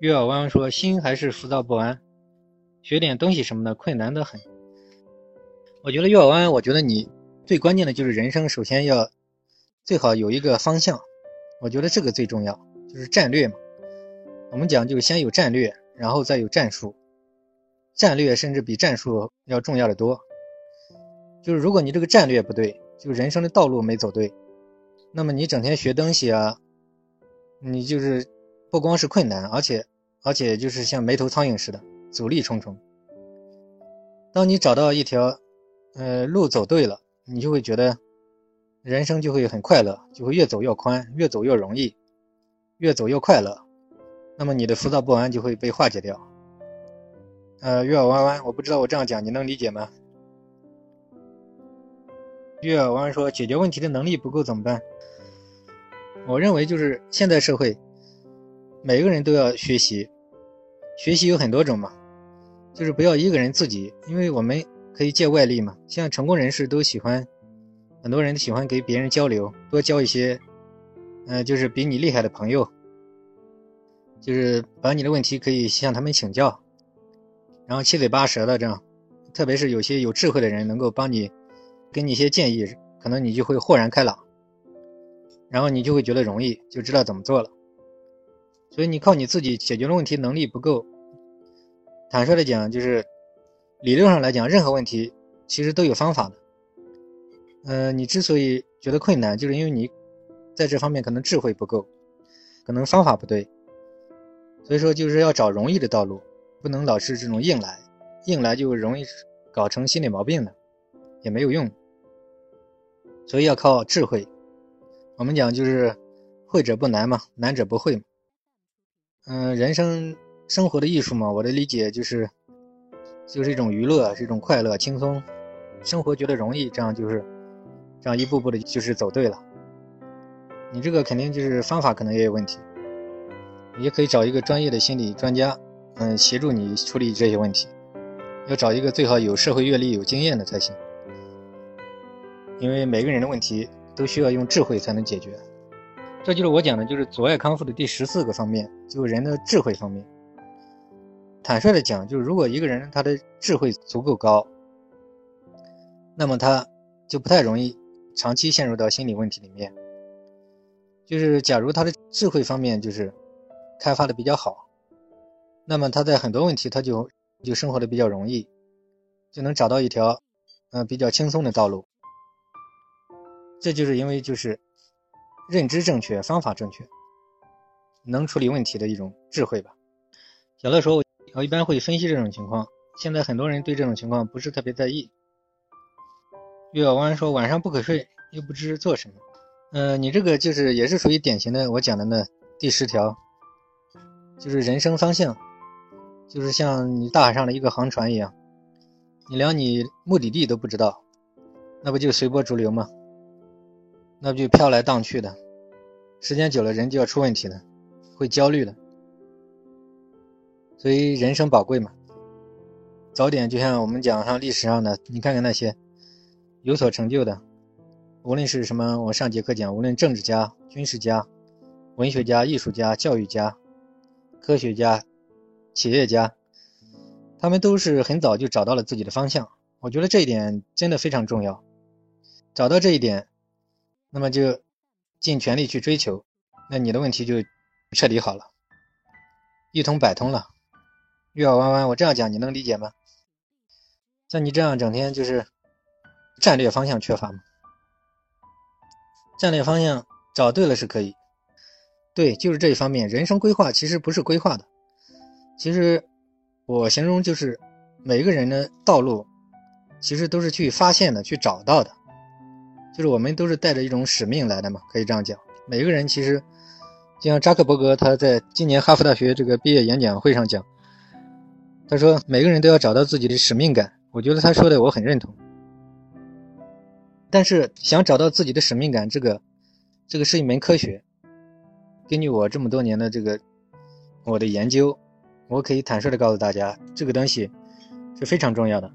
月儿弯弯说：“心还是浮躁不安，学点东西什么的困难的很。”我觉得月儿弯，我觉得你最关键的就是人生，首先要最好有一个方向。我觉得这个最重要，就是战略嘛。我们讲就是先有战略，然后再有战术。战略甚至比战术要重要的多。就是如果你这个战略不对，就人生的道路没走对，那么你整天学东西啊，你就是不光是困难，而且而且就是像没头苍蝇似的，阻力重重。当你找到一条呃路走对了，你就会觉得人生就会很快乐，就会越走越宽，越走越容易，越走越快乐。那么你的浮躁不安就会被化解掉。呃，月儿弯弯，我不知道我这样讲你能理解吗？月儿弯弯说，解决问题的能力不够怎么办？我认为就是现代社会，每个人都要学习，学习有很多种嘛，就是不要一个人自己，因为我们可以借外力嘛。像成功人士都喜欢，很多人都喜欢给别人交流，多交一些，呃，就是比你厉害的朋友，就是把你的问题可以向他们请教。然后七嘴八舌的这样，特别是有些有智慧的人能够帮你，给你一些建议，可能你就会豁然开朗，然后你就会觉得容易，就知道怎么做了。所以你靠你自己解决的问题能力不够。坦率的讲，就是理论上来讲，任何问题其实都有方法的。呃，你之所以觉得困难，就是因为你在这方面可能智慧不够，可能方法不对。所以说，就是要找容易的道路。不能老是这种硬来，硬来就容易搞成心理毛病了，也没有用。所以要靠智慧。我们讲就是会者不难嘛，难者不会嘛。嗯，人生生活的艺术嘛，我的理解就是就是一种娱乐，是一种快乐、轻松，生活觉得容易，这样就是这样一步步的，就是走对了。你这个肯定就是方法可能也有问题，也可以找一个专业的心理专家。嗯，协助你处理这些问题，要找一个最好有社会阅历、有经验的才行。因为每个人的问题都需要用智慧才能解决。这就是我讲的，就是阻碍康复的第十四个方面，就是人的智慧方面。坦率的讲，就是如果一个人他的智慧足够高，那么他就不太容易长期陷入到心理问题里面。就是假如他的智慧方面就是开发的比较好。那么他在很多问题，他就就生活的比较容易，就能找到一条，嗯，比较轻松的道路。这就是因为就是认知正确，方法正确，能处理问题的一种智慧吧。小乐说，我我一般会分析这种情况。现在很多人对这种情况不是特别在意。月小湾说，晚上不可睡，又不知做什么。嗯，你这个就是也是属于典型的我讲的那第十条，就是人生方向。就是像你大海上的一个航船一样，你连你目的地都不知道，那不就随波逐流吗？那不就飘来荡去的，时间久了人就要出问题了，会焦虑的。所以人生宝贵嘛，早点就像我们讲上历史上的，你看看那些有所成就的，无论是什么，我上节课讲，无论政治家、军事家、文学家、艺术家、教育家、科学家。企业家，他们都是很早就找到了自己的方向。我觉得这一点真的非常重要。找到这一点，那么就尽全力去追求，那你的问题就彻底好了，一通百通了。月儿弯弯，我这样讲你能理解吗？像你这样整天就是战略方向缺乏吗？战略方向找对了是可以，对，就是这一方面。人生规划其实不是规划的。其实，我形容就是每个人的道路，其实都是去发现的、去找到的。就是我们都是带着一种使命来的嘛，可以这样讲。每个人其实，就像扎克伯格他在今年哈佛大学这个毕业演讲会上讲，他说每个人都要找到自己的使命感。我觉得他说的我很认同。但是想找到自己的使命感，这个，这个是一门科学。根据我这么多年的这个我的研究。我可以坦率的告诉大家，这个东西是非常重要的。